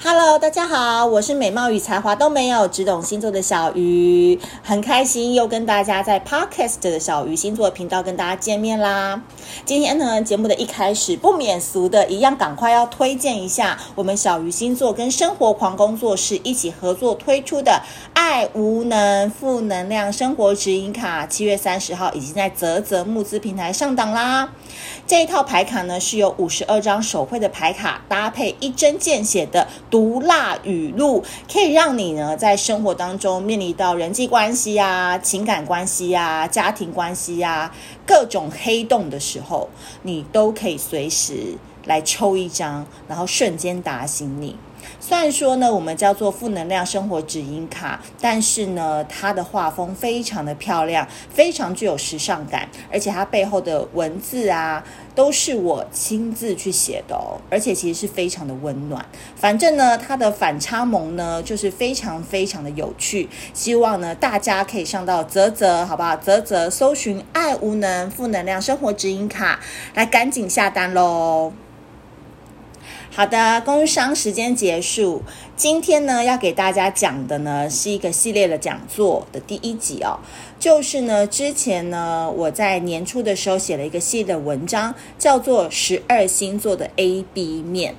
Hello，大家好，我是美貌与才华都没有，只懂星座的小鱼，很开心又跟大家在 Podcast 的小鱼星座频道跟大家见面啦。今天呢，节目的一开始不免俗的一样，赶快要推荐一下我们小鱼星座跟生活狂工作室一起合作推出的爱无能负能量生活指引卡，七月三十号已经在泽泽募资平台上档啦。这一套牌卡呢，是由五十二张手绘的牌卡搭配一针见血的。毒辣语录可以让你呢，在生活当中面临到人际关系啊、情感关系啊、家庭关系啊各种黑洞的时候，你都可以随时来抽一张，然后瞬间打醒你。虽然说呢，我们叫做负能量生活指引卡，但是呢，它的画风非常的漂亮，非常具有时尚感，而且它背后的文字啊，都是我亲自去写的哦，而且其实是非常的温暖。反正呢，它的反差萌呢，就是非常非常的有趣。希望呢，大家可以上到啧啧，好不好？啧啧搜寻“爱无能负能量生活指引卡”，来赶紧下单喽。好的，工商时间结束。今天呢，要给大家讲的呢，是一个系列的讲座的第一集哦。就是呢，之前呢，我在年初的时候写了一个系列的文章，叫做《十二星座的 A B 面》。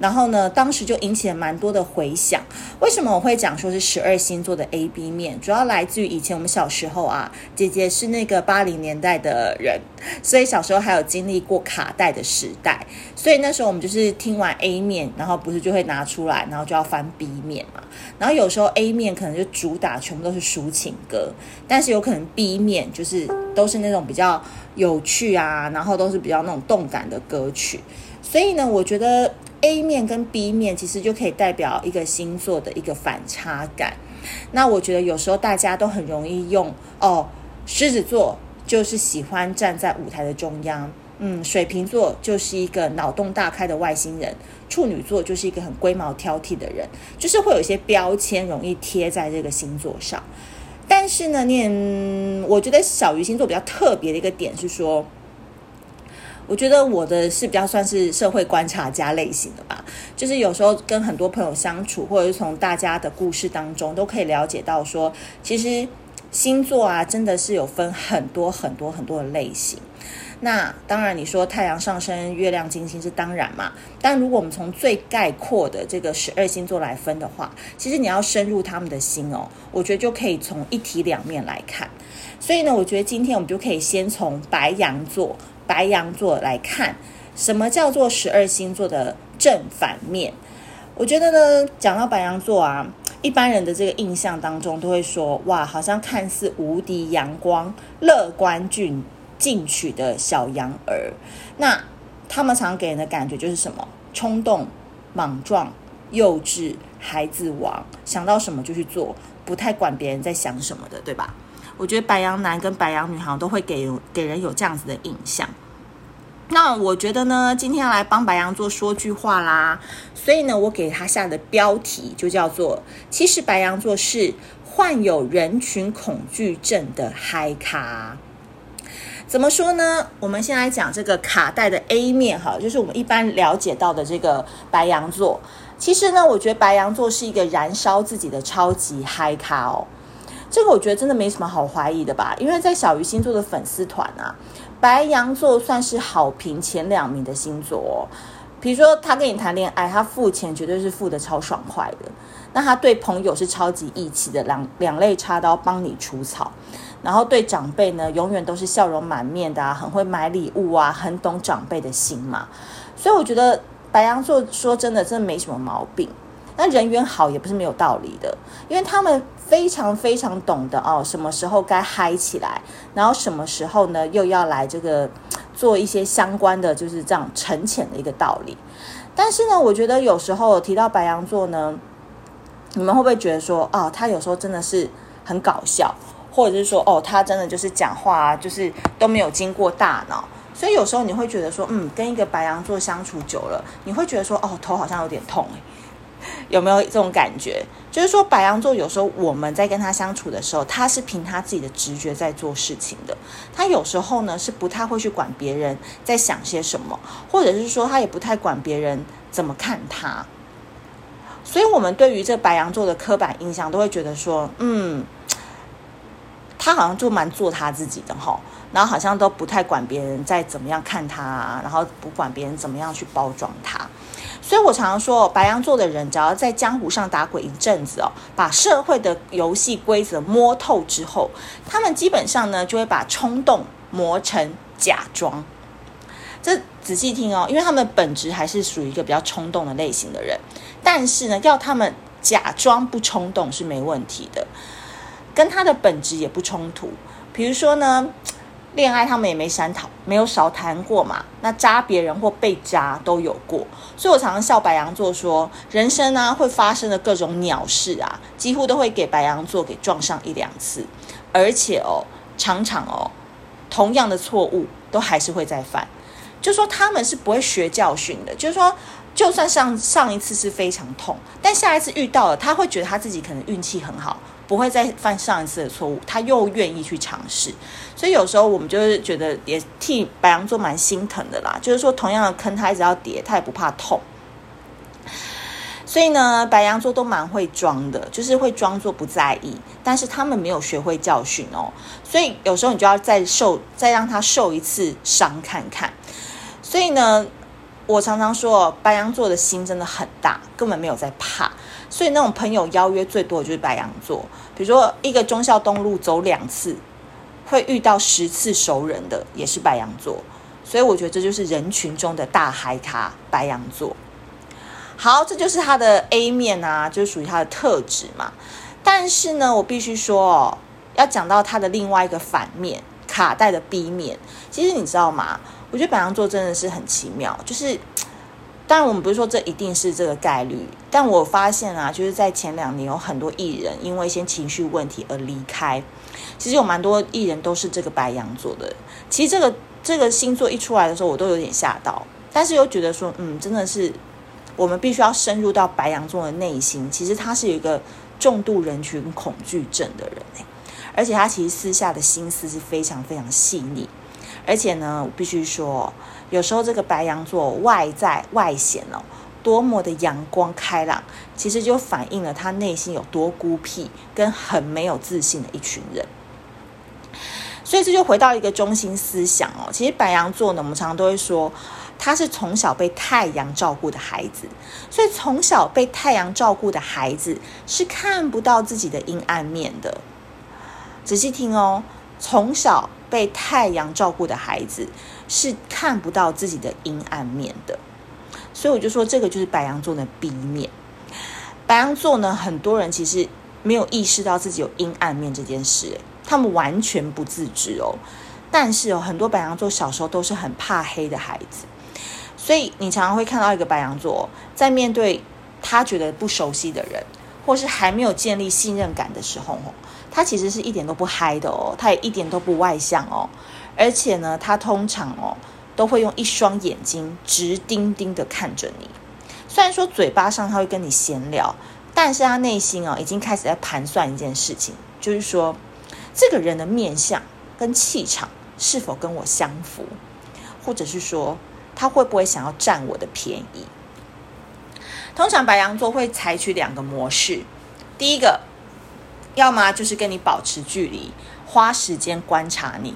然后呢，当时就引起了蛮多的回响。为什么我会讲说是十二星座的 A B 面？主要来自于以前我们小时候啊，姐姐是那个八零年代的人，所以小时候还有经历过卡带的时代。所以那时候我们就是听完 A 面，然后不是就会拿出来，然后就要翻 B 面嘛。然后有时候 A 面可能就主打全部都是抒情歌，但是有可能 B 面就是都是那种比较有趣啊，然后都是比较那种动感的歌曲。所以呢，我觉得。A 面跟 B 面其实就可以代表一个星座的一个反差感。那我觉得有时候大家都很容易用哦，狮子座就是喜欢站在舞台的中央，嗯，水瓶座就是一个脑洞大开的外星人，处女座就是一个很龟毛挑剔的人，就是会有一些标签容易贴在这个星座上。但是呢，念我觉得小鱼星座比较特别的一个点是说。我觉得我的是比较算是社会观察家类型的吧，就是有时候跟很多朋友相处，或者是从大家的故事当中，都可以了解到说，其实星座啊，真的是有分很多很多很多的类型。那当然，你说太阳上升、月亮、金星是当然嘛，但如果我们从最概括的这个十二星座来分的话，其实你要深入他们的心哦，我觉得就可以从一体两面来看。所以呢，我觉得今天我们就可以先从白羊座。白羊座来看，什么叫做十二星座的正反面？我觉得呢，讲到白羊座啊，一般人的这个印象当中都会说，哇，好像看似无敌阳光、乐观、进进取的小羊儿。那他们常给人的感觉就是什么？冲动、莽撞、幼稚、孩子王，想到什么就去做，不太管别人在想什么的，对吧？我觉得白羊男跟白羊女好像都会给给人有这样子的印象。那我觉得呢，今天要来帮白羊座说句话啦。所以呢，我给他下的标题就叫做“其实白羊座是患有人群恐惧症的嗨咖”。怎么说呢？我们先来讲这个卡带的 A 面哈，就是我们一般了解到的这个白羊座。其实呢，我觉得白羊座是一个燃烧自己的超级嗨咖哦。这个我觉得真的没什么好怀疑的吧，因为在小鱼星座的粉丝团啊，白羊座算是好评前两名的星座哦。比如说他跟你谈恋爱，他付钱绝对是付得超爽快的。那他对朋友是超级义气的，两两肋插刀帮你除草。然后对长辈呢，永远都是笑容满面的啊，很会买礼物啊，很懂长辈的心嘛。所以我觉得白羊座说真的，真的没什么毛病。那人缘好也不是没有道理的，因为他们非常非常懂得哦，什么时候该嗨起来，然后什么时候呢又要来这个做一些相关的，就是这样沉潜的一个道理。但是呢，我觉得有时候提到白羊座呢，你们会不会觉得说，哦，他有时候真的是很搞笑，或者是说，哦，他真的就是讲话啊，就是都没有经过大脑，所以有时候你会觉得说，嗯，跟一个白羊座相处久了，你会觉得说，哦，头好像有点痛欸。有没有这种感觉？就是说，白羊座有时候我们在跟他相处的时候，他是凭他自己的直觉在做事情的。他有时候呢是不太会去管别人在想些什么，或者是说他也不太管别人怎么看他。所以我们对于这白羊座的刻板印象，都会觉得说，嗯，他好像就蛮做他自己的哈，然后好像都不太管别人在怎么样看他，然后不管别人怎么样去包装他。所以我常常说，白羊座的人只要在江湖上打滚一阵子哦，把社会的游戏规则摸透之后，他们基本上呢就会把冲动磨成假装。这仔细听哦，因为他们本质还是属于一个比较冲动的类型的人，但是呢，要他们假装不冲动是没问题的，跟他的本质也不冲突。比如说呢。恋爱他们也没少谈，没有少谈过嘛。那渣别人或被渣都有过，所以我常常笑白羊座说，人生呢、啊、会发生的各种鸟事啊，几乎都会给白羊座给撞上一两次，而且哦，常常哦，同样的错误都还是会再犯。就说他们是不会学教训的，就是说，就算上上一次是非常痛，但下一次遇到了，他会觉得他自己可能运气很好。不会再犯上一次的错误，他又愿意去尝试，所以有时候我们就是觉得也替白羊座蛮心疼的啦。就是说，同样的坑，他一直要跌，他也不怕痛。所以呢，白羊座都蛮会装的，就是会装作不在意，但是他们没有学会教训哦。所以有时候你就要再受，再让他受一次伤看看。所以呢，我常常说，白羊座的心真的很大，根本没有在怕。所以那种朋友邀约最多的就是白羊座，比如说一个忠孝东路走两次，会遇到十次熟人的也是白羊座，所以我觉得这就是人群中的大嗨咖白羊座。好，这就是他的 A 面啊，就是属于他的特质嘛。但是呢，我必须说哦，要讲到他的另外一个反面卡带的 B 面，其实你知道吗？我觉得白羊座真的是很奇妙，就是。当然，我们不是说这一定是这个概率，但我发现啊，就是在前两年有很多艺人因为一些情绪问题而离开。其实有蛮多艺人都是这个白羊座的。其实这个这个星座一出来的时候，我都有点吓到，但是又觉得说，嗯，真的是我们必须要深入到白羊座的内心。其实他是有一个重度人群恐惧症的人，而且他其实私下的心思是非常非常细腻。而且呢，必须说。有时候这个白羊座外在外显哦，多么的阳光开朗，其实就反映了他内心有多孤僻，跟很没有自信的一群人。所以这就回到一个中心思想哦，其实白羊座呢，我们常常都会说他是从小被太阳照顾的孩子，所以从小被太阳照顾的孩子是看不到自己的阴暗面的。仔细听哦，从小被太阳照顾的孩子。是看不到自己的阴暗面的，所以我就说这个就是白羊座的 B 面。白羊座呢，很多人其实没有意识到自己有阴暗面这件事，他们完全不自知哦。但是哦，很多白羊座小时候都是很怕黑的孩子，所以你常常会看到一个白羊座在面对他觉得不熟悉的人，或是还没有建立信任感的时候，他其实是一点都不嗨的哦，他也一点都不外向哦。而且呢，他通常哦都会用一双眼睛直盯盯的看着你。虽然说嘴巴上他会跟你闲聊，但是他内心哦已经开始在盘算一件事情，就是说这个人的面相跟气场是否跟我相符，或者是说他会不会想要占我的便宜。通常白羊座会采取两个模式，第一个，要么就是跟你保持距离，花时间观察你。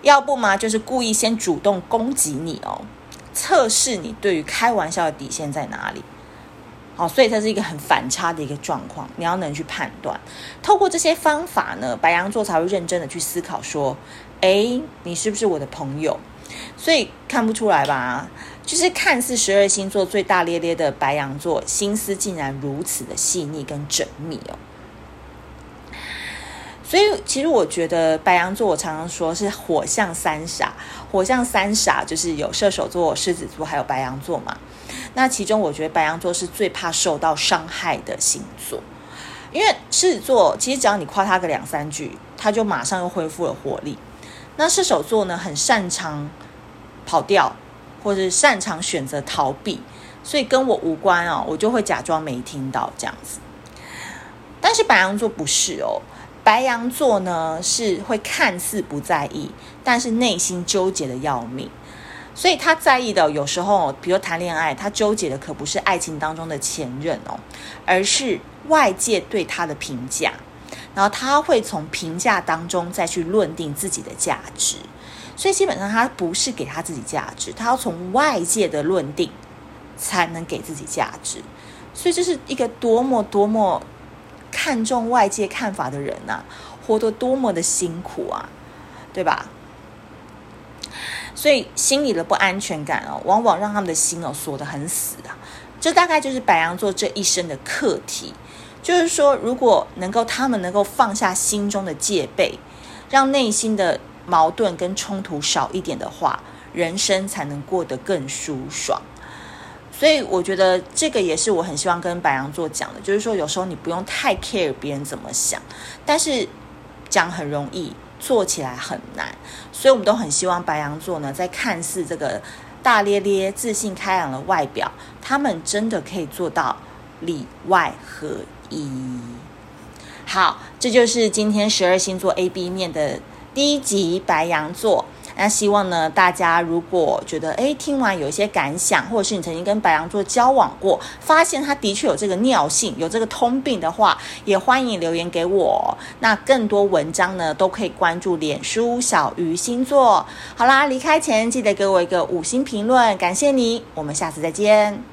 要不嘛，就是故意先主动攻击你哦，测试你对于开玩笑的底线在哪里。好，所以它是一个很反差的一个状况，你要能去判断。透过这些方法呢，白羊座才会认真的去思考说，诶，你是不是我的朋友？所以看不出来吧？就是看似十二星座最大咧咧的白羊座，心思竟然如此的细腻跟缜密哦。所以，其实我觉得白羊座，我常常说是火象三傻。火象三傻就是有射手座、狮子座，还有白羊座嘛。那其中，我觉得白羊座是最怕受到伤害的星座，因为狮子座其实只要你夸他个两三句，他就马上又恢复了活力。那射手座呢，很擅长跑掉，或者擅长选择逃避，所以跟我无关哦，我就会假装没听到这样子。但是白羊座不是哦。白羊座呢，是会看似不在意，但是内心纠结的要命。所以他在意的有时候，比如谈恋爱，他纠结的可不是爱情当中的前任哦，而是外界对他的评价，然后他会从评价当中再去论定自己的价值。所以基本上他不是给他自己价值，他要从外界的论定才能给自己价值。所以这是一个多么多么看重外界看法的人呐、活得多么的辛苦啊，对吧？所以心里的不安全感哦，往往让他们的心哦锁得很死啊。这大概就是白羊座这一生的课题，就是说，如果能够他们能够放下心中的戒备，让内心的矛盾跟冲突少一点的话，人生才能过得更舒爽。所以我觉得这个也是我很希望跟白羊座讲的，就是说有时候你不用太 care 别人怎么想，但是讲很容易。做起来很难，所以我们都很希望白羊座呢，在看似这个大咧咧、自信开朗的外表，他们真的可以做到里外合一。好，这就是今天十二星座 A B 面的第一集，白羊座。那希望呢，大家如果觉得诶听完有一些感想，或者是你曾经跟白羊座交往过，发现他的确有这个尿性，有这个通病的话，也欢迎留言给我。那更多文章呢，都可以关注脸书小鱼星座。好啦，离开前记得给我一个五星评论，感谢你，我们下次再见。